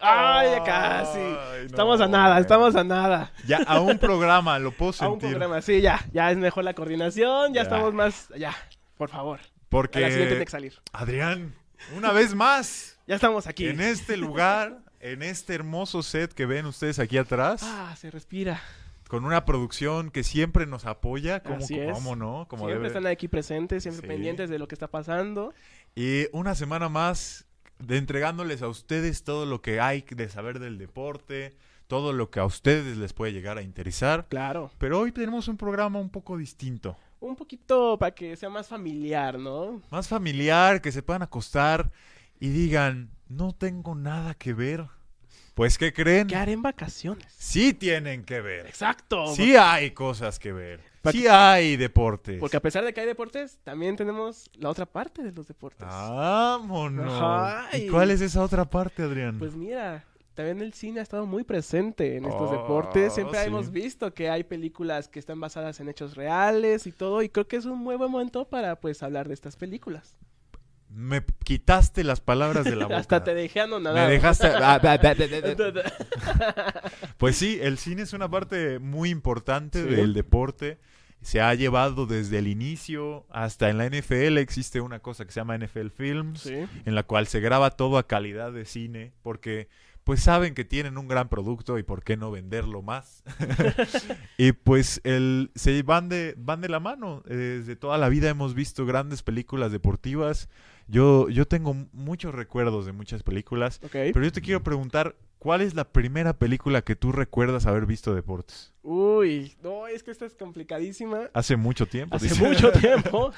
Ay, ya casi. Ay, no, estamos a nada, estamos a nada. Ya, a un programa, lo puedo A un sentir. programa, sí, ya. Ya es mejor la coordinación, ya, Ya. estamos más. Ya, por favor. A Porque, la siguiente tiene que salir. Adrián, una vez más, Ya estamos aquí. en este lugar, en este hermoso set que ven ustedes aquí atrás, Ah, se respira. con una producción que siempre nos apoya, como, Así es. cómo no, como siempre debe. están aquí presentes, siempre Sí. pendientes de lo que está pasando. Y una semana más de entregándoles a ustedes todo lo que hay de saber del deporte, todo lo que a ustedes les puede llegar a interesar. Claro. Pero hoy tenemos un programa un poco distinto. Un poquito para que sea más familiar, ¿no? Más familiar, que se puedan acostar y digan, no tengo nada que ver. Pues, ¿qué creen? ¿Qué haré en vacaciones? Sí tienen que ver. Exacto. Sí hay cosas que ver. Sí hay deportes. Porque a pesar de que hay deportes, también tenemos la otra parte de los deportes. Vámonos. ¿Y cuál es esa otra parte, Adrián? Pues mira, también el cine ha estado muy presente en estos Oh, deportes. Siempre sí. hemos visto que hay películas que están basadas en hechos reales y todo. Y creo que es un muy buen momento para pues hablar de estas películas. Me quitaste las palabras de la boca. Hasta te dejé anonadado. Me dejaste. Pues sí, el cine es una parte muy importante Sí. del deporte. Se ha llevado desde el inicio hasta en la NFL. Existe una cosa que se llama NFL Films, sí. en la cual se graba todo a calidad de cine, porque pues saben que tienen un gran producto y por qué no venderlo más. y pues el, se van de, van de la mano. Eh, Desde toda la vida hemos visto grandes películas deportivas. Yo, yo tengo muchos recuerdos de muchas películas. Pero yo te quiero preguntar, ¿cuál es la primera película que tú recuerdas haber visto deportes? Uy, no, es que esta es complicadísima. Hace mucho tiempo. Hace dice. mucho tiempo,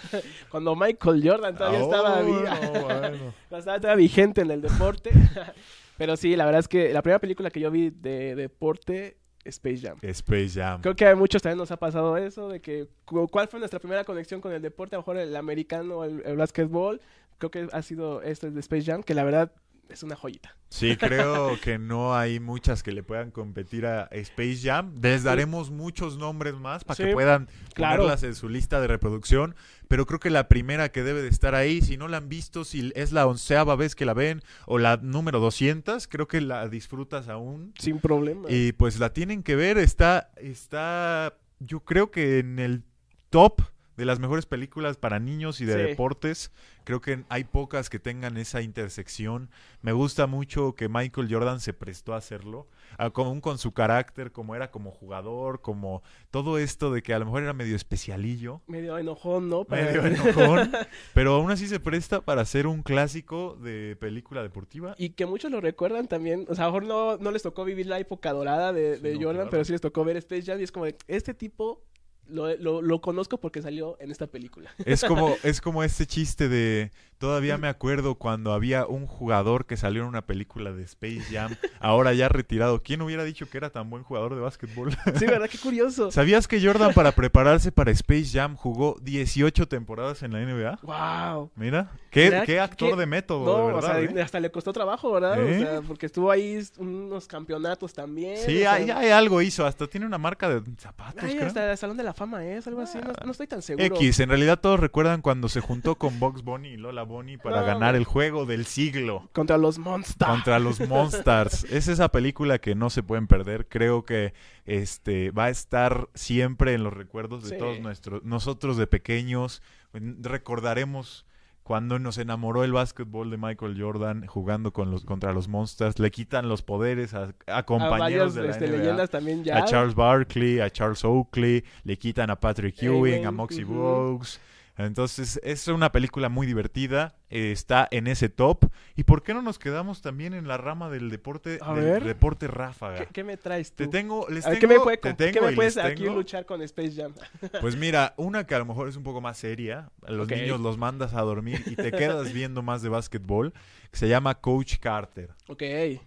cuando Michael Jordan todavía estaba, Oh, no, bueno. estaba vigente en el deporte. Pero sí, la verdad es que la primera película que yo vi de deporte, Space Jam. Space Jam. Creo que a muchos también nos ha pasado eso, de que cu- cuál fue nuestra primera conexión con el deporte, a lo mejor el americano el, el básquetbol. Creo que ha sido este de Space Jam, que la verdad es una joyita. Sí, creo que no hay muchas que le puedan competir a Space Jam. Les daremos muchos nombres más para Sí, que puedan claro. ponerlas en su lista de reproducción. Pero creo que la primera que debe de estar ahí, si no la han visto, si es la onceava vez que la ven o la número 200, creo que la disfrutas aún. Sin problema. Y pues la tienen que ver, está, está, yo creo que en el top de las mejores películas para niños y de Sí. deportes. Creo que hay pocas que tengan esa intersección. Me gusta mucho que Michael Jordan se prestó a hacerlo, a- aún con su carácter, como era como jugador, como todo esto de que a lo mejor era medio especialillo. Medio enojón, ¿no? Para- Medio enojón, pero aún así se presta para ser un clásico de película deportiva. Y que muchos lo recuerdan también. O sea, a lo mejor no, no les tocó vivir la época dorada de, Sí, de no, Jordan, claro. pero sí les tocó ver Space Jam y es como de, este tipo lo, lo, lo conozco porque salió en esta película. Es como, es como este chiste de. Todavía me acuerdo cuando había un jugador que salió en una película de Space Jam, ahora ya retirado. ¿Quién hubiera dicho que era tan buen jugador de básquetbol? Sí, ¿verdad? Qué curioso. ¿Sabías que Jordan, para prepararse para Space Jam, jugó 18 temporadas en la NBA? ¡Wow! Mira, qué, Mira, qué actor qué- de método, No, de o sea, ¿eh? hasta le costó trabajo, ¿verdad? ¿Eh? O sea, porque estuvo ahí unos campeonatos también. Sí, o sea, hay, hay algo hizo, hasta tiene una marca de zapatos, ay, creo. hasta el Salón de la Fama es, algo así. No, no estoy tan seguro. X, en realidad todos recuerdan cuando se juntó con Box Bunny y Lola Bunny para No, ganar el juego del siglo. Contra los Monsters. contra los Monsters. es esa película que no se pueden perder. Creo que este va a estar siempre en los recuerdos de Sí. todos nuestros nosotros de pequeños. Recordaremos cuando nos enamoró el básquetbol de Michael Jordan jugando con los contra los Monsters, le quitan los poderes a, a A compañeros varias de la este, NBA. leyendas también ya. A Charles Barkley, a Charles Oakley, le quitan a Patrick Ewing, a Moxie. Brooks. Entonces, es una película muy divertida, eh, está en ese top. ¿Y por qué no nos quedamos también en la rama del deporte, A del ver. deporte ráfaga? ¿Qué, qué me traes tú? Te tengo, les tengo, ¿qué me, puede, te ¿qué tengo me y puedes aquí tengo. luchar con Space Jam? Pues mira, una que a lo mejor es un poco más seria, a los niños los mandas a dormir y te quedas viendo más de básquetbol, que se llama Coach Carter. Ok.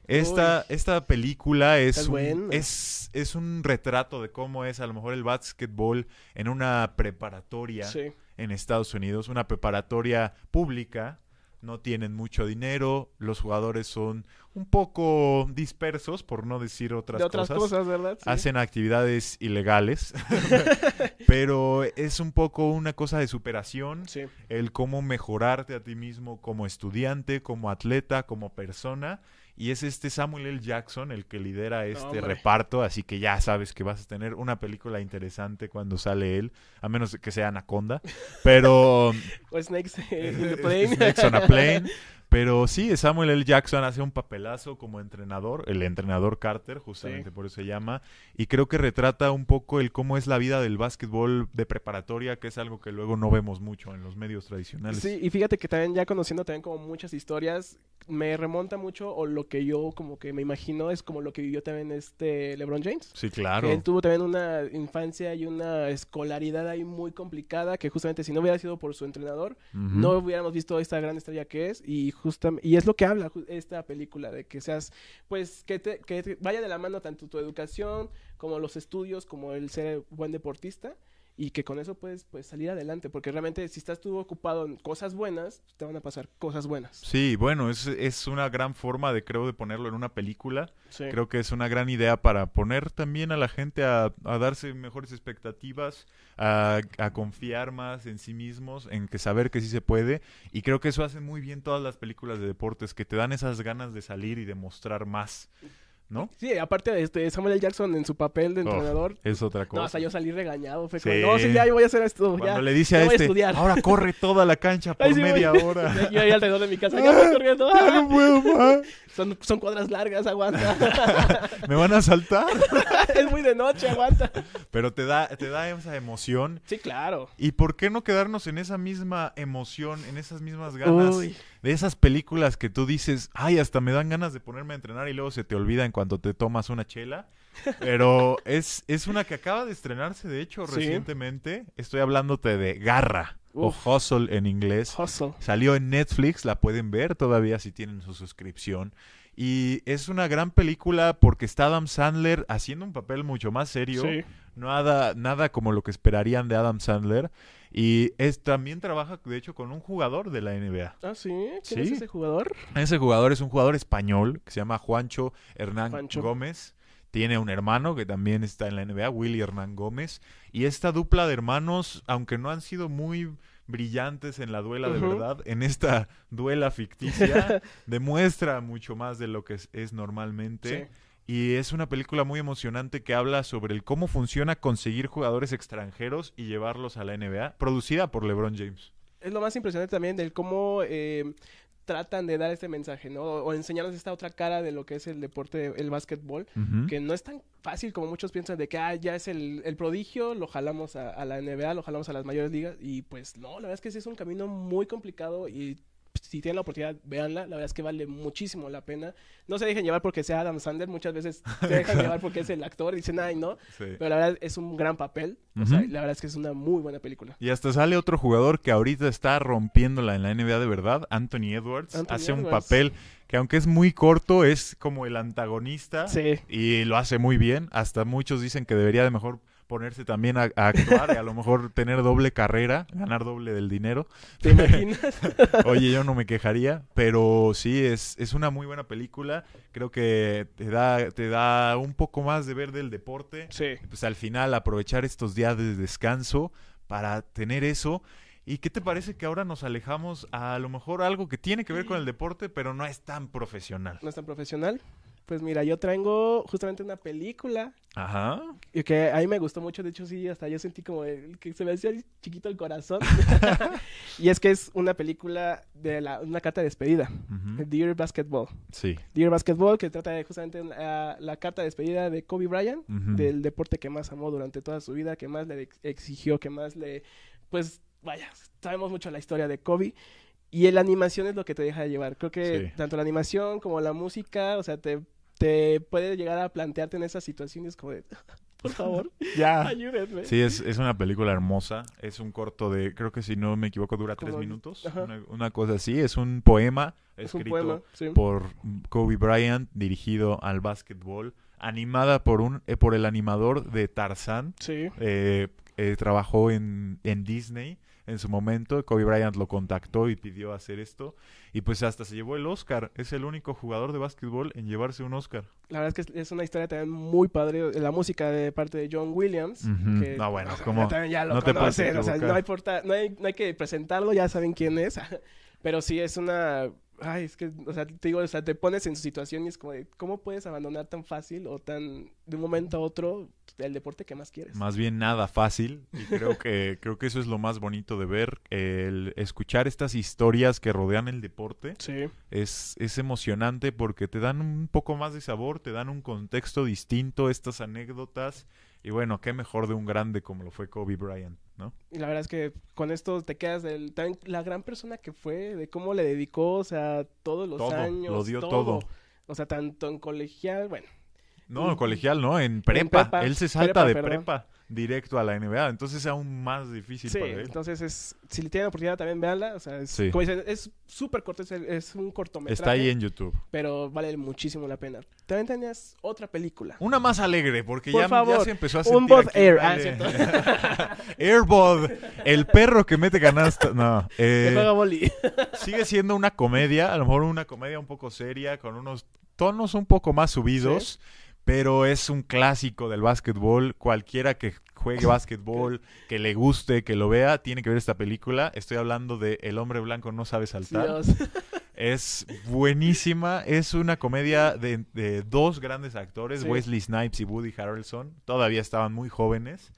Esta, esta película es un, es, es un retrato de cómo es a lo mejor el básquetbol en una preparatoria Sí. En Estados Unidos, una preparatoria pública. No tienen mucho dinero, los jugadores son un poco dispersos, por no decir otras, de otras cosas, ¿verdad? Sí. Hacen actividades ilegales, pero es un poco una cosa de superación Sí. el cómo mejorarte a ti mismo como estudiante, como atleta, como persona Y es este Samuel L. Jackson el que lidera este reparto, así que ya sabes que vas a tener una película interesante cuando sale él, a menos que sea Anaconda. Pero O Snakes in the Plane. Snakes on a Plane. Pero sí, Samuel L. Jackson hace un papelazo como entrenador, el entrenador Carter, justamente Sí. por eso se llama, y creo que retrata un poco el cómo es la vida del básquetbol de preparatoria, que es algo que luego no vemos mucho en los medios tradicionales. Sí, y fíjate que también ya conociendo también como muchas historias, me remonta mucho o lo que yo como que me imagino es como lo que vivió también este LeBron James. Sí, claro. Él tuvo también una infancia y una escolaridad ahí muy complicada que justamente si no hubiera sido por su entrenador, no hubiéramos visto esta gran estrella que es y y es lo que habla esta película de que seas pues que te, que te vaya de la mano tanto tu educación como los estudios como el ser buen deportista y que con eso puedes pues salir adelante porque realmente si estás tú ocupado en cosas buenas te van a pasar cosas buenas Sí, bueno, es, es una gran forma de, creo, de ponerlo en una película. Sí. Creo que es una gran idea para poner también a la gente a, a darse mejores expectativas, a, a confiar más en sí mismos, en que saber que sí se puede. Y creo que eso hacen muy bien todas las películas de deportes, que te dan esas ganas de salir y de mostrar más, ¿no? Sí, aparte de este Samuel L. Jackson en su papel de Oh, entrenador Es otra cosa. no, hasta yo salí regañado. Fue Sí. como, no, sí, ya yo voy a hacer esto. Cuando ya, le dice a voy este, ahora corre toda la cancha por Ay, sí, media voy. hora. Yo ahí alrededor de mi casa, ya voy corriendo. Ya no puedo más. Son, son cuadras largas, aguanta. Me van a saltar. es muy de noche, aguanta. Pero te da, te da esa emoción Sí, claro. ¿Y por qué no quedarnos en esa misma emoción, en esas mismas ganas Uy. De esas películas que tú dices, ay, hasta me dan ganas de ponerme a entrenar y luego se te olvida en cuanto te tomas una chela? Pero es, es una que acaba de estrenarse, de hecho, Sí. recientemente. Estoy hablándote de Garra Uf. o Hustle en inglés. Hustle. Salió en Netflix, la pueden ver todavía si tienen su suscripción. Y es una gran película porque está Adam Sandler haciendo un papel mucho más serio Sí. nada, nada como lo que esperarían de Adam Sandler. Y es, también trabaja, de hecho, con un jugador de la NBA. Ah, sí. ¿Quién es Sí. ese jugador? Ese jugador es un jugador español que se llama Juancho Hernán. Gómez. Tiene un hermano que también está en la NBA, Willy Hernán Gómez. Y esta dupla de hermanos, aunque no han sido muy brillantes en la duela de verdad, en esta duela ficticia, demuestra mucho más de lo que es, es normalmente. Sí. Y es una película muy emocionante que habla sobre el cómo funciona conseguir jugadores extranjeros y llevarlos a la NBA, producida por LeBron James. Es lo más impresionante también del cómo eh, tratan de dar este mensaje, ¿no? O enseñarnos esta otra cara de lo que es el deporte, el básquetbol. Que no es tan fácil como muchos piensan de que ah, ya es el, el prodigio, lo jalamos a, a la NBA, lo jalamos a las mayores ligas y pues no, la verdad es que sí es un camino muy complicado y si tienen la oportunidad, véanla, la verdad es que vale muchísimo la pena. No se dejen llevar porque sea Adam Sandler, muchas veces se dejan llevar porque es el actor y dicen, ay, no, Sí. pero la verdad es un gran papel, o sea, la verdad es que es una muy buena película. Y hasta sale otro jugador que ahorita está rompiéndola en la NBA de verdad, Anthony Edwards. Anthony hace un papel que aunque es muy corto, es como el antagonista Sí, y lo hace muy bien. Hasta muchos dicen que debería de mejor ponerse también a, a actuar y a lo mejor tener doble carrera, ganar doble del dinero. ¿te imaginas? Oye, yo no me quejaría, pero sí, es, es una muy buena película. Creo que te da, te da un poco más de ver del deporte. sí. Pues al final aprovechar estos días de descanso para tener eso. ¿Y qué te parece que ahora nos alejamos a, lo mejor algo que tiene que ver con el deporte, pero no es tan profesional? No es tan profesional. Pues mira, yo traigo justamente una película Ajá. Y que a mí me gustó mucho, de hecho sí, hasta yo sentí como el- que se me hacía chiquito el corazón. y es que es una película de la, una carta de despedida, Ujú. Dear Basketball. Sí. Dear Basketball, que trata de justamente la, la carta de despedida de Kobe Bryant, del deporte que más amó durante toda su vida, que más le ex- exigió, que más le, pues, vaya, sabemos mucho la historia de Kobe. Y la animación es lo que te deja llevar. Creo que Sí. tanto la animación como la música, o sea, te, te puede llegar a plantearte en esas situaciones como de, por favor, Ya. ayúdenme. Sí, es, es una película hermosa. Es un corto de, creo que si no me equivoco, dura tres minutos. Una, una cosa así. Es un poema Es un escrito poema, sí. por Kobe Bryant, dirigido al básquetbol, animada por un eh, por el animador de Tarzán. Sí. Eh, eh, trabajó en, en Disney en su momento. Kobe Bryant lo contactó y pidió hacer esto. Y pues hasta se llevó el Oscar. Es el único jugador de básquetbol en llevarse un Oscar. La verdad es que es- una historia también muy padre. La música de parte de John Williams. Que, No, bueno, o sea, ¿cómo? también ya lo No te puedes o sea, equivocar. no, hay porta- no, hay, no hay que presentarlo, ya saben quién es. Pero sí es una... Ay, es que, o sea, te digo, o sea, te pones en su situación y es como de, ¿cómo puedes abandonar tan fácil o tan de un momento a otro el deporte que más quieres? Más bien nada fácil y creo que creo que eso es lo más bonito de ver el escuchar estas historias que rodean el deporte. Sí. Es es emocionante porque te dan un poco más de sabor, te dan un contexto distinto estas anécdotas y bueno, qué mejor de un grande como lo fue Kobe Bryant, ¿no? Y la verdad es que con esto te quedas del la gran persona que fue, de cómo le dedicó, o sea, todos los Todo, años, lo dio todo. O sea, tanto en colegial, bueno, No, Mm. colegial, ¿no? En prepa. prepa, Él se salta prepa, de perdón. prepa directo a la NBA. Entonces es aún más difícil Sí, para él. entonces es, si le tienen oportunidad también véanla, o sea, es, Sí. como dicen, es súper corto, es, es un cortometraje, Está ahí en YouTube. pero vale muchísimo la pena. También tenías otra película. Una más alegre, porque Por ya, ya se empezó a un sentir Bod aquí Air. un Ah. Airbud, el perro que mete canasta. No, eh, juega boli. sigue siendo una comedia, a lo mejor una comedia un poco seria, con unos tonos un poco más subidos, pero es un clásico del básquetbol. Cualquiera que juegue básquetbol, que le guste, que lo vea, tiene que ver esta película. Estoy hablando de El hombre blanco no sabe saltar. Dios. Es buenísima. Es una comedia de, de dos grandes actores, Sí. Wesley Snipes y Woody Harrelson. Todavía estaban muy jóvenes.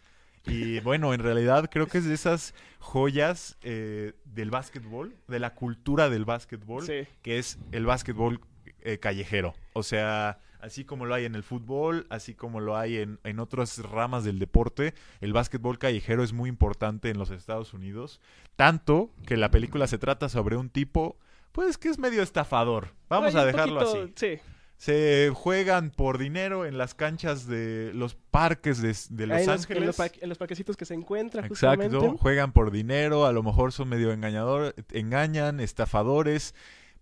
Y bueno, en realidad creo que es de esas joyas eh, del básquetbol, de la cultura del básquetbol, Sí. que es el básquetbol eh, callejero. O sea, así como lo hay en el fútbol, así como lo hay en, en otras ramas del deporte, el básquetbol callejero es muy importante en los Estados Unidos. Tanto que la película se trata sobre un tipo, pues que es medio estafador. Vamos Ay, a dejarlo poquito- así. Sí. Se juegan por dinero en las canchas de los parques de, de Los Ángeles. En los, pa- en los parquecitos que se encuentran Exacto, justamente. juegan por dinero, a lo mejor son medio engañador, engañan, estafadores,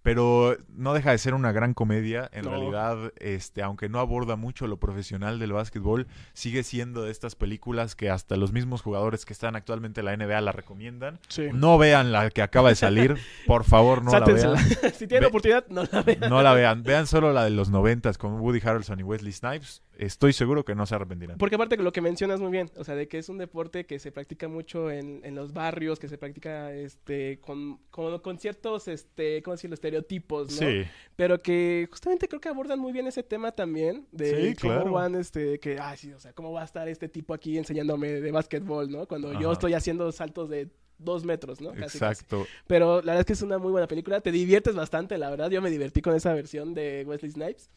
pero no deja de ser una gran comedia. En No. realidad, este, aunque no aborda mucho lo profesional del básquetbol, sigue siendo de estas películas que hasta los mismos jugadores que están actualmente en la NBA la recomiendan. Sí. No vean la que acaba de salir, por favor, no la vean. si tienen Ve- oportunidad, no la vean. No la vean, vean solo la de los noventas con Woody Harrelson y Wesley Snipes. Estoy seguro que no se arrepentirán. Porque aparte lo que mencionas muy bien, o sea, de que es un deporte que se practica mucho en, en los barrios, que se practica este con, con, con ciertos, este, ¿cómo decirlo? Estereotipos, ¿no? Sí, Pero que justamente creo que abordan muy bien ese tema también, de Sí, cómo claro. van, este, que, ay, sí, o sea, cómo va a estar este tipo aquí enseñándome de básquetbol, ¿no? Cuando yo estoy haciendo saltos de dos metros, ¿no? Casi, casi. exacto. Pero la verdad es que es una muy buena película. Te diviertes bastante, la verdad. Yo me divertí con esa versión de Wesley Snipes.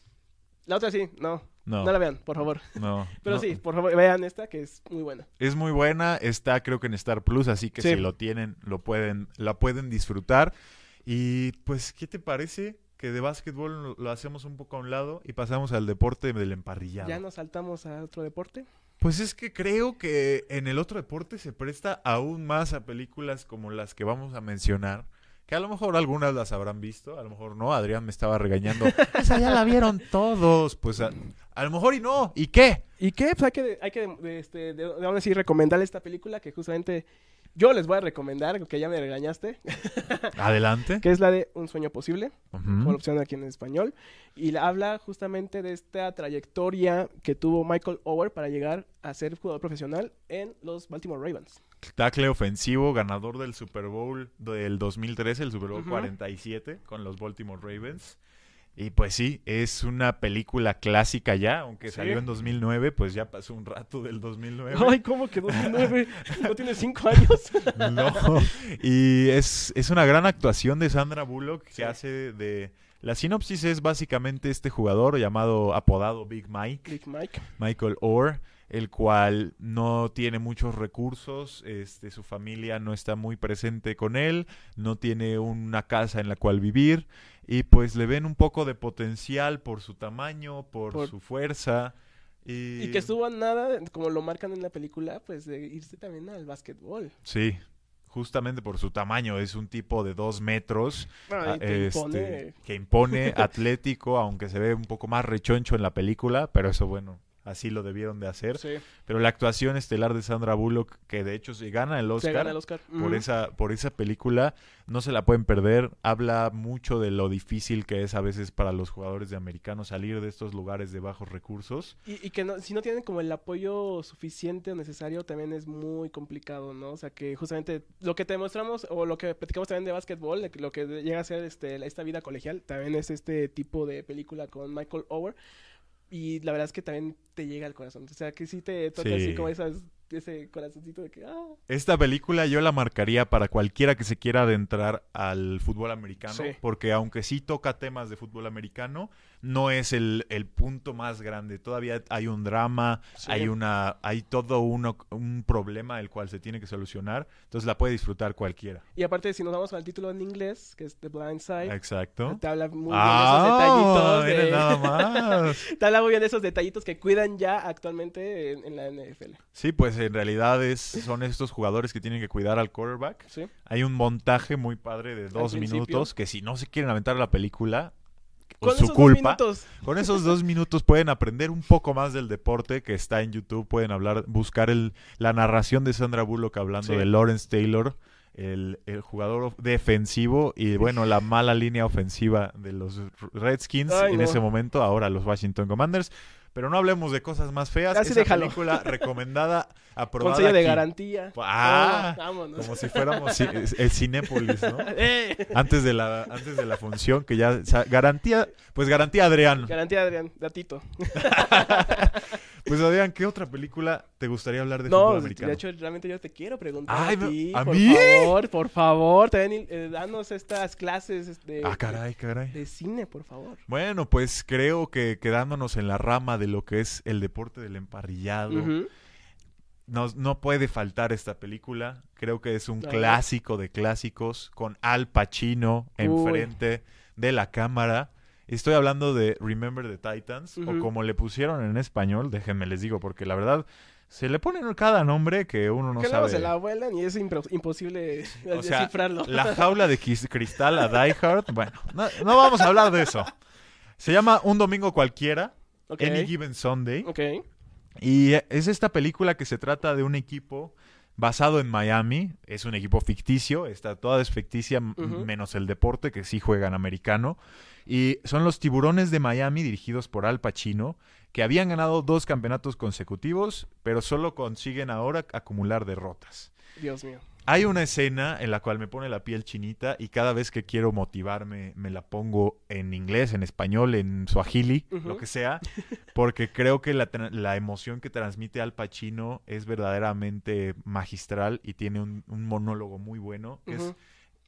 La otra sí, no. No, No, la vean, por favor. no. Pero no. sí, por favor, vean esta que es muy buena. Es muy buena, está creo que en Star Plus, así que Sí. si lo tienen, lo pueden, la pueden disfrutar. Y pues, ¿qué te parece? Que de básquetbol lo- lo hacemos un poco a un lado y pasamos al deporte del emparrillado. Ya nos saltamos a otro deporte. Pues es que creo que en el otro deporte se presta aún más a películas como las que vamos a mencionar. Que a lo mejor algunas las habrán visto, a lo mejor no. Adrián me estaba regañando. Esa ya la vieron todos. Pues a, a lo mejor y no. ¿Y qué? ¿Y qué? Pues hay que, hay que de, este, de, de aún así recomendarle esta película que justamente yo les voy a recomendar, que ya me regañaste, Adelante. que es la de Un sueño posible, la opción aquí en español. Y la habla justamente de esta trayectoria que tuvo Michael Ower para llegar a ser jugador profesional en los Baltimore Ravens. Tackle ofensivo, ganador del Super Bowl del 2013, el Super Bowl Ujú. 47 con los Baltimore Ravens. Y pues sí, es una película clásica ya, aunque Sí. salió en 2009, pues ya pasó un rato del 2009. Ay, ¿cómo que 2009? ¿No tiene cinco años? No. Y es, es una gran actuación de Sandra Bullock que Sí. hace de... La sinopsis es básicamente este jugador llamado, apodado Big Mike, Big Mike. Michael Orr, el cual no tiene muchos recursos, este, su familia no está muy presente con él, no tiene una casa en la cual vivir y pues le ven un poco de potencial por su tamaño, por, Por- su fuerza. Y, Y que estuvo nada, como lo marcan en la película, pues de irse también al básquetbol. Sí, justamente por su tamaño, es un tipo de dos metros. Ay, Ah, este, impone. que impone atlético, aunque se ve un poco más rechoncho en la película, pero eso bueno, así lo debieron de hacer. Sí. Pero la actuación estelar de Sandra Bullock, que de hecho se gana el Oscar, gana el Oscar. por esa por esa película no se la pueden perder habla mucho de lo difícil que es a veces para los jugadores de americano salir de estos lugares de bajos recursos Y, y que no, si no tienen como el apoyo suficiente o necesario, también es muy complicado, ¿no? O sea, que justamente lo que te demostramos o lo que platicamos también de básquetbol, de lo que llega a ser este, la- esta vida colegial, también es este tipo de película con Michael Ower. Y la verdad es que también te llega al corazón. O sea, que sí te toca Sí. así como esas, ese corazoncito de que, ah, esta película yo la marcaría para cualquiera que se quiera adentrar al fútbol americano Sí. porque aunque sí toca temas de fútbol americano no es el, el punto más grande todavía hay un drama Sí. hay una hay todo uno, un problema el cual se tiene que solucionar entonces la puede disfrutar cualquiera Y aparte, si nos vamos al título en inglés, que es The Blind Side, exacto te habla muy Ah, bien de esos nada detallitos. más. Te habla muy bien de esos detallitos que cuidan ya actualmente en, en la NFL. Sí, pues en realidad es, son estos jugadores que tienen que cuidar al quarterback. ¿Sí? Hay un montaje muy padre de dos minutos que si no se quieren aventar la película, Con su esos dos culpa, minutos. con esos dos minutos pueden aprender un poco más del deporte que está en YouTube. Pueden hablar, buscar el, la narración de Sandra Bullock hablando Sí. de Lawrence Taylor, el, el jugador defensivo y bueno, la mala línea ofensiva de los Redskins Ay, en no. ese momento, ahora los Washington Commanders. Pero no hablemos de cosas más feas. Así Esa déjalo. película recomendada, aprobada Con sello de aquí. garantía. Ah, vámonos. Como si fuéramos el Cinépolis, ¿no? ¡Eh! Antes de la antes de la función que ya o sea, garantía, pues garantía Adrián. Garantía, Adrián, datito. Pues Adrián, ¿qué otra película te gustaría hablar de No, fútbol de americano? hecho, realmente yo te quiero preguntar Ay, a ti. ¿a por mí? favor, por favor, también eh, danos estas clases de, ah, caray, caray. de cine, por favor. Bueno, pues creo que quedándonos en la rama de lo que es el deporte del emparrillado, Ujú. no, no puede faltar esta película. Creo que es un clásico de clásicos con Al Pacino Uy. enfrente de la cámara. Estoy hablando de Remember the Titans, o como le pusieron en español, déjenme les digo, porque la verdad se le ponen cada nombre que uno no que sabe. se la vuelan y es imposible O sea, descifrarlo. La jaula de cristal a Die Hard. Bueno, no, no vamos a hablar de eso. Se llama Un Domingo Cualquiera, Any Given Sunday. ok. Y es esta película que se trata de un equipo basado en Miami. Es un equipo ficticio, está toda es ficticia, menos el deporte, que sí juegan americano. Y son los tiburones de Miami, dirigidos por Al Pacino, que habían ganado dos campeonatos consecutivos, pero solo consiguen ahora acumular derrotas. Dios mío. Hay una escena en la cual me pone la piel chinita y cada vez que quiero motivarme me la pongo en inglés, en español, en suajili, lo que sea, porque creo que la, la emoción que transmite Al Pacino es verdaderamente magistral y tiene un, un monólogo muy bueno. que es- Ujú.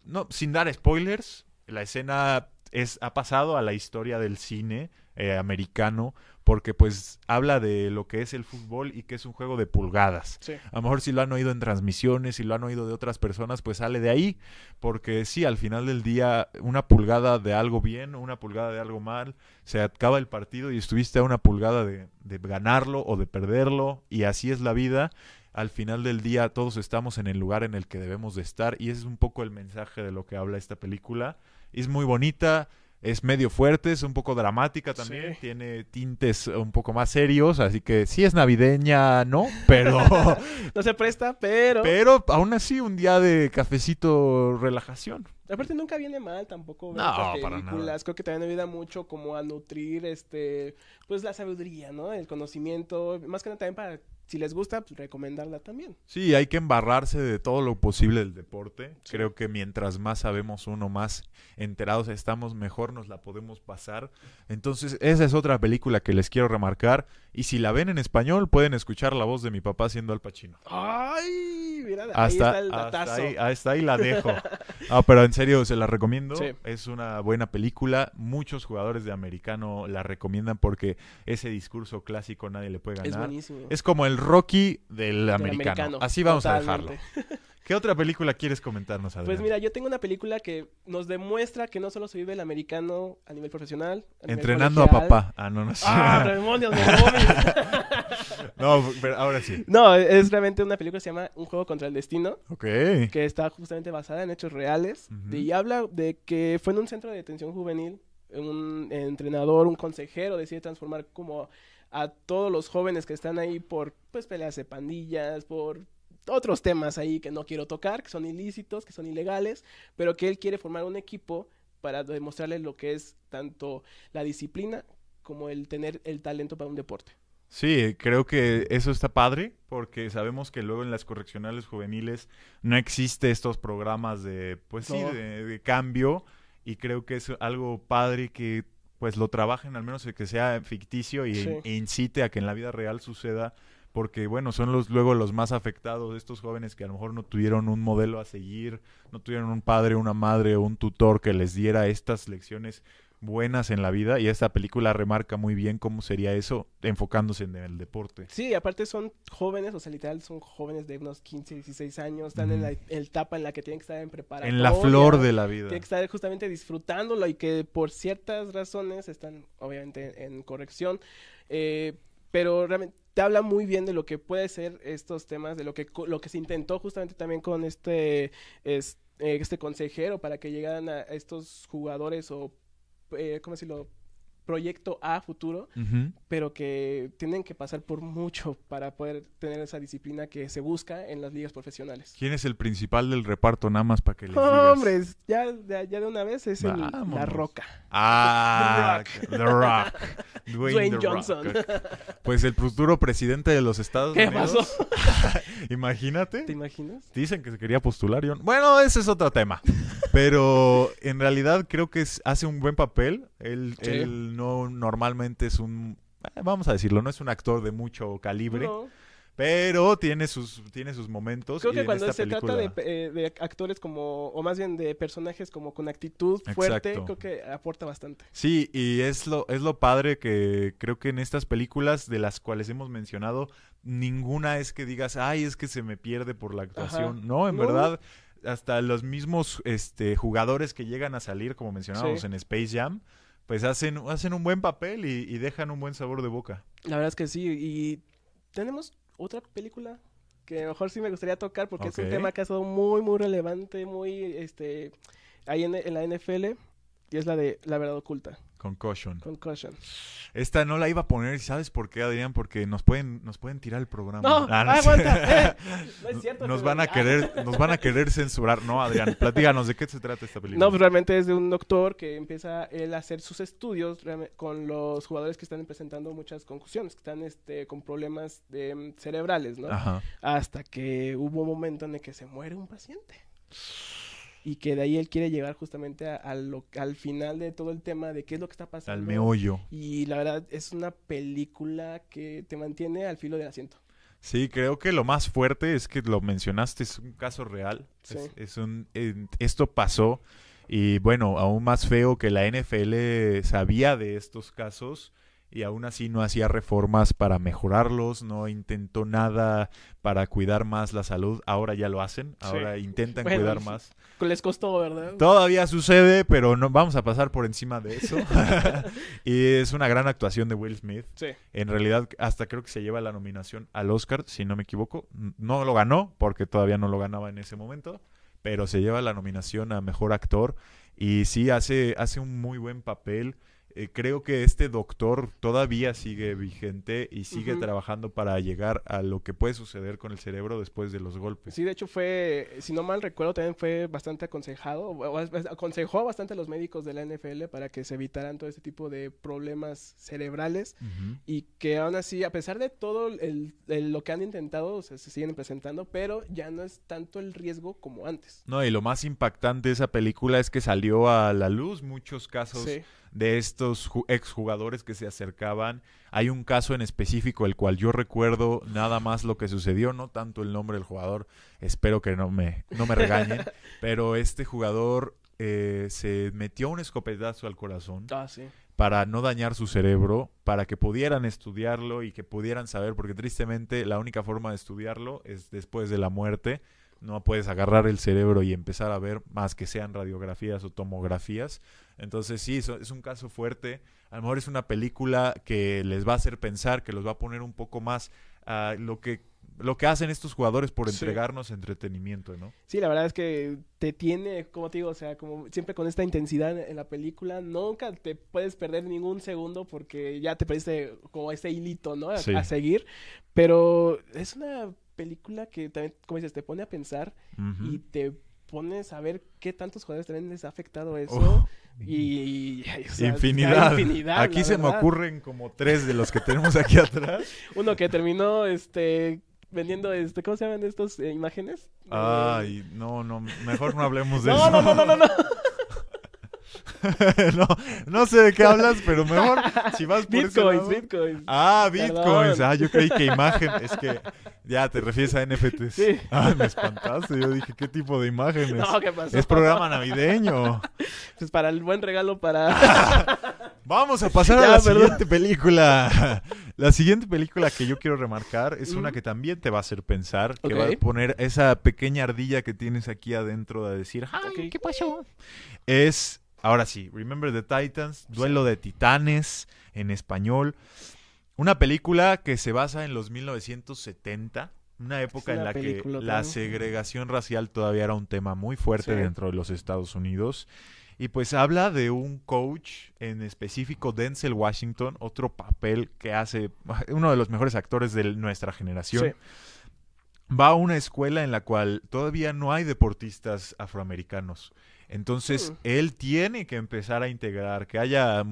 no, sin dar spoilers, la escena es, ha pasado a la historia del cine eh, americano porque pues habla de lo que es el fútbol y que es un juego de pulgadas. Sí. A lo mejor si lo han oído en transmisiones, si lo han oído de otras personas, pues sale de ahí. Porque sí, al final del día, una pulgada de algo bien o una pulgada de algo mal, se acaba el partido y estuviste a una pulgada de, de ganarlo o de perderlo. Y así es la vida. Al final del día todos estamos en el lugar en el que debemos de estar. Y ese es un poco el mensaje de lo que habla esta película. Es muy bonita. Es medio fuerte, es un poco dramática también, Sí. tiene tintes un poco más serios, así que sí es navideña, ¿no? Pero No se presta, pero... pero aún así, un día de cafecito relajación. Aparte nunca viene mal tampoco ver No, estas para películas. nada. Creo que también ayuda mucho como a nutrir este pues la sabiduría, ¿no? El conocimiento, más que nada también para si les gusta, pues recomendarla también. Sí, hay que embarrarse de todo lo posible del deporte. Sí. Creo que mientras más sabemos uno, más enterados estamos, mejor nos la podemos pasar. Entonces, esa es otra película que les quiero remarcar. Y si la ven en español, pueden escuchar la voz de mi papá siendo Al Pacino. Ay, mira, ahí Hasta, está el hasta ahí, hasta ahí la dejo. Ah, pero en serio, se la recomiendo. Sí. Es una buena película. Muchos jugadores de americano la recomiendan porque ese discurso clásico nadie le puede Es ganar. buenísimo. Es como el Rocky del Del americano. Así vamos a dejarlo. ¿Qué otra película quieres comentarnos, Adrián? Pues mira, yo tengo una película que nos demuestra que no solo se vive el americano a nivel profesional, a nivel Entrenando a papá. Ah, no, no sé. ¡Ah, demonios, no, pero ahora sí. no, es realmente una película que se llama Un juego contra el destino. Ok. que está justamente basada en hechos reales y habla de que fue en un centro de detención juvenil un entrenador, un consejero decide transformar como a todos los jóvenes que están ahí por pues peleas de pandillas, por otros temas ahí que no quiero tocar, que son ilícitos, que son ilegales, pero que él quiere formar un equipo para demostrarles lo que es tanto la disciplina como el tener el talento para un deporte. Sí, creo que eso está padre porque sabemos que luego en las correccionales juveniles no existe estos programas de, pues sí, de, de cambio y creo que es algo padre que pues lo trabajen al menos que sea ficticio y Sí. e incite a que en la vida real suceda porque bueno, son los luego los más afectados estos jóvenes que a lo mejor no tuvieron un modelo a seguir, no tuvieron un padre, una madre o un tutor que les diera estas lecciones buenas en la vida y esta película remarca muy bien cómo sería eso enfocándose en el deporte. Sí, aparte son jóvenes, o sea, literal son jóvenes de unos 15, 16 años, están en la etapa en la que tienen que estar en preparatoria. En la flor de la vida. Tienen que estar justamente disfrutándolo y que por ciertas razones están obviamente en corrección. eh, pero realmente te habla muy bien de lo que puede ser estos temas, de lo que, lo que se intentó justamente también con este, es- eh, este consejero para que llegaran a estos jugadores o, eh, ¿cómo decirlo? Proyecto a futuro, pero que tienen que pasar por mucho para poder tener esa disciplina que se busca en las ligas profesionales. ¿Quién es el principal del reparto nada más para que les digas? Hombre, es- ya, ya, ya de una vez es el- la roca. Ah, The The Rock. Dwayne, Dwayne The Johnson. Rock. Pues el futuro presidente de los Estados ¿Qué Unidos. pasó? Imagínate. ¿Te imaginas? Dicen que se quería postular. yo- Bueno, ese es otro tema. Pero en realidad creo que es- hace un buen papel. Él, Sí. él no normalmente es un. eh, Vamos a decirlo, no es un actor de mucho calibre, No. pero tiene sus, tiene sus momentos. Creo y que en cuando esta se trata de, eh, de actores como, o más bien de personajes como con actitud fuerte, Exacto. creo que aporta bastante. Sí, y es lo, es lo padre que creo que en estas películas de las cuales hemos mencionado, ninguna es que digas, ay, es que se me pierde por la actuación. Ajá. No, en No. verdad, hasta los mismos este, jugadores que llegan a salir, como mencionábamos Sí. en Space Jam, pues hacen, hacen un buen papel y, y dejan un buen sabor de boca. La verdad es que sí. Y tenemos otra película que a lo mejor sí me gustaría tocar porque es un tema que ha sido muy, muy relevante, muy, este, ahí en, en la NFL. Y es la de La Verdad Oculta, Concussion. Concussion. Esta no la iba a poner, ¿sabes por qué, Adrián? Porque nos pueden, nos pueden tirar el programa. No, Ah, aguanta. eh, no es cierto. Nos van a Ah. querer, nos van a querer censurar. No, Adrián, platíganos de qué se trata esta película. No, pues realmente es de un doctor que empieza él a hacer sus estudios con los jugadores que están presentando muchas concusiones, que están este, con problemas de, mm, cerebrales, ¿no? Ajá. Hasta que hubo un momento en el que se muere un paciente. Y que de ahí él quiere llegar justamente a- a lo- al final de todo el tema de qué es lo que está pasando. Al meollo. Y la verdad es una película que te mantiene al filo del asiento. Sí, creo que lo más fuerte es que lo mencionaste, es un caso real. Sí. Es, es un, eh, esto pasó y bueno, aún más feo que la NFL sabía de estos casos y aún así no hacía reformas para mejorarlos, no intentó nada para cuidar más la salud. Ahora ya lo hacen, Sí. ahora intentan Bueno, cuidar más. Les costó, ¿verdad? Todavía sucede, pero no vamos a pasar por encima de eso. y es una gran actuación de Will Smith. Sí. En realidad, hasta creo que se lleva la nominación al Oscar, si no me equivoco. No lo ganó, porque todavía no lo ganaba en ese momento, pero se lleva la nominación a Mejor Actor. Y sí, hace, hace un muy buen papel. Eh, creo que este doctor todavía sigue vigente y sigue trabajando para llegar a lo que puede suceder con el cerebro después de los golpes. Sí, de hecho fue, si no mal recuerdo, también fue bastante aconsejado, aconsejó bastante a los médicos de la NFL para que se evitaran todo este tipo de problemas cerebrales y que aún así, a pesar de todo el- el- lo que han intentado, o sea, se siguen presentando, pero ya no es tanto el riesgo como antes. No, y lo más impactante de esa película es que salió a la luz muchos casos Sí, de estos ju- exjugadores que se acercaban. Hay un caso en específico el cual yo recuerdo nada más lo que sucedió, no tanto el nombre del jugador. Espero que no me, no me regañen. pero este jugador eh, se metió un escopetazo al corazón ah, sí. para no dañar su cerebro, para que pudieran estudiarlo y que pudieran saber, porque tristemente la única forma de estudiarlo es después de la muerte. No puedes agarrar el cerebro y empezar a ver más que sean radiografías o tomografías. Entonces sí, es un caso fuerte. A lo mejor es una película que les va a hacer pensar, que los va a poner un poco más a lo que lo que hacen estos jugadores por Sí. entregarnos entretenimiento, ¿no? Sí, la verdad es que te tiene, como te digo, o sea, como siempre con esta intensidad en la película, nunca te puedes perder ningún segundo porque ya te perdiste como ese hilito, ¿no? A, Sí. a seguir. Pero es una película que también, como dices, te pone a pensar y te pones a ver qué tantos jugadores también les ha afectado eso. Oh. Y, o sea, infinidad. Aquí se me ocurren como tres de los que tenemos aquí atrás. Uno que terminó este vendiendo este, ¿cómo se llaman estos eh, imágenes? Ay, no, no, mejor no hablemos de no, eso. no, no, no, no, no. no, no sé de qué hablas, pero mejor si vas por Bitcoins, bitcoins. Ah, bitcoins. Perdón. Ah, yo creí que imagen. Es que ya te refieres a NFTs. Sí. Ah, me espantaste. Yo dije, ¿qué tipo de imágenes? No, ¿qué pasó? es programa navideño. Pues para el buen regalo para... Vamos a pasar a la perdón. siguiente película. La siguiente película que yo quiero remarcar es una Mm. que también te va a hacer pensar, que va a poner esa pequeña ardilla que tienes aquí adentro de decir, ¡ay, Ok. qué pasó! Es, ahora sí, Remember the Titans, Duelo de Titanes en español. Una película que se basa en los 1970, una época en la que la segregación racial todavía era un tema muy fuerte Sí. dentro de los Estados Unidos. Y pues habla de un coach, en específico Denzel Washington, otro papel que hace uno de los mejores actores de nuestra generación. Sí. Va a una escuela en la cual todavía no hay deportistas afroamericanos. Entonces, Mm. él tiene que empezar a integrar, que haya,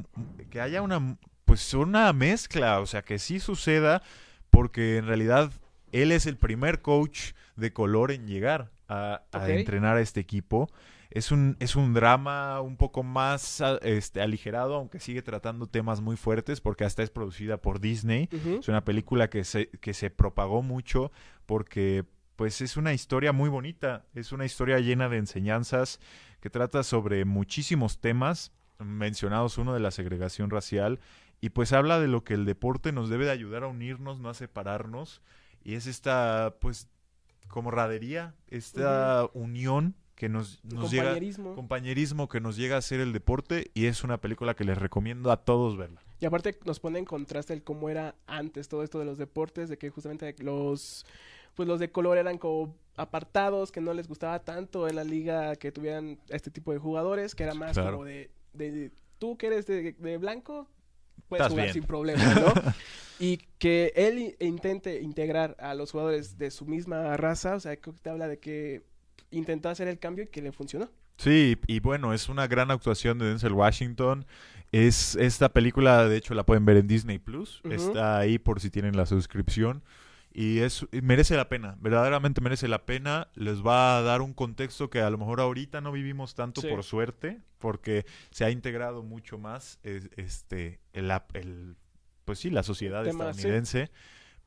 que haya una, pues una mezcla, o sea, que sí suceda, porque en realidad él es el primer coach de color en llegar a, entrenar a este equipo. Es un, es un drama un poco más este, aligerado, aunque sigue tratando temas muy fuertes, porque hasta es producida por Disney. Es una película que se, que se propagó mucho porque pues es una historia muy bonita, es una historia llena de enseñanzas que trata sobre muchísimos temas, mencionados uno de la segregación racial, y pues habla de lo que el deporte nos debe de ayudar a unirnos, no a separarnos, y es esta pues camaradería, esta unión que nos, nos llega Compañerismo. compañerismo que nos llega a hacer el deporte y es una película que les recomiendo a todos verla. Y aparte nos pone en contraste el cómo era antes todo esto de los deportes, de que justamente los pues los de color eran como apartados, que no les gustaba tanto en la liga que tuvieran este tipo de jugadores, que era más Claro. como de, de tú que eres de, de blanco, puedes Estás jugar bien. sin problema, ¿no? y que él intente integrar a los jugadores de su misma raza, o sea, creo que te habla de que intentó hacer el cambio y que le funcionó. Sí, y bueno, es una gran actuación de Denzel Washington. Es esta película, de hecho, la pueden ver en Disney Plus. Está ahí por si tienen la suscripción. Y es y merece la pena, verdaderamente merece la pena. Les va a dar un contexto que a lo mejor ahorita no vivimos tanto Sí. por suerte, porque se ha integrado mucho más es- este el, pues sí, la sociedad tema, sí.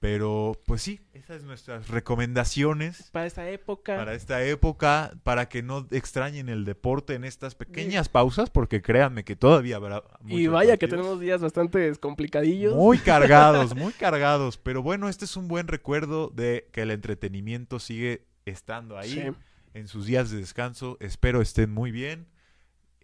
Pero pues sí, esas son nuestras recomendaciones Para esta época, para esta época, para que no extrañen el deporte en estas pequeñas pausas, porque créanme que todavía habrá y vaya que tenemos días bastante complicadillos. muy cargados, muy cargados, pero bueno, este es un buen recuerdo de que el entretenimiento sigue estando ahí Sí. en sus días de descanso. Espero estén muy bien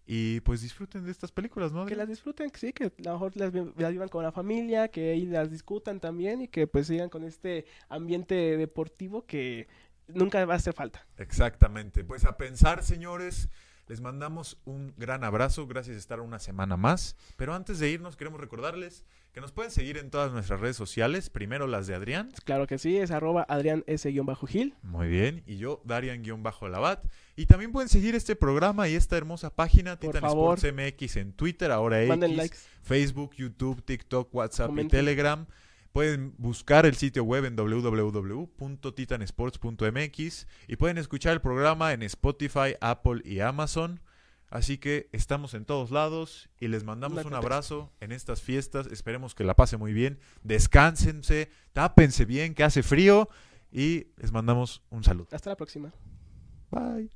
y pues disfruten de estas películas, ¿no? que las disfruten, sí, que a lo mejor las, las vivan con la familia, que ahí las discutan también y que pues sigan con este ambiente deportivo que nunca va a hacer falta. Exactamente. Pues a pensar, señores, les mandamos un gran abrazo. Gracias de estar una semana más. Pero antes de irnos, queremos recordarles que nos pueden seguir en todas nuestras redes sociales. Primero las de Adrián. Claro que sí, es arroba Adrián S-Gil. Muy bien. Y yo, Darian-Labat. Y también pueden seguir este programa y esta hermosa página, Por Titan favor. Sports MX en Twitter, ahora Manden X, likes. Facebook, YouTube, TikTok, WhatsApp Comenten. y Telegram. Pueden buscar el sitio web en www.titansports.mx y pueden escuchar el programa en Spotify, Apple y Amazon. Así que estamos en todos lados y les mandamos un abrazo en estas fiestas. Esperemos que la pasen muy bien. Descánsense, tápense bien, que hace frío y les mandamos un saludo. Hasta la próxima. Bye.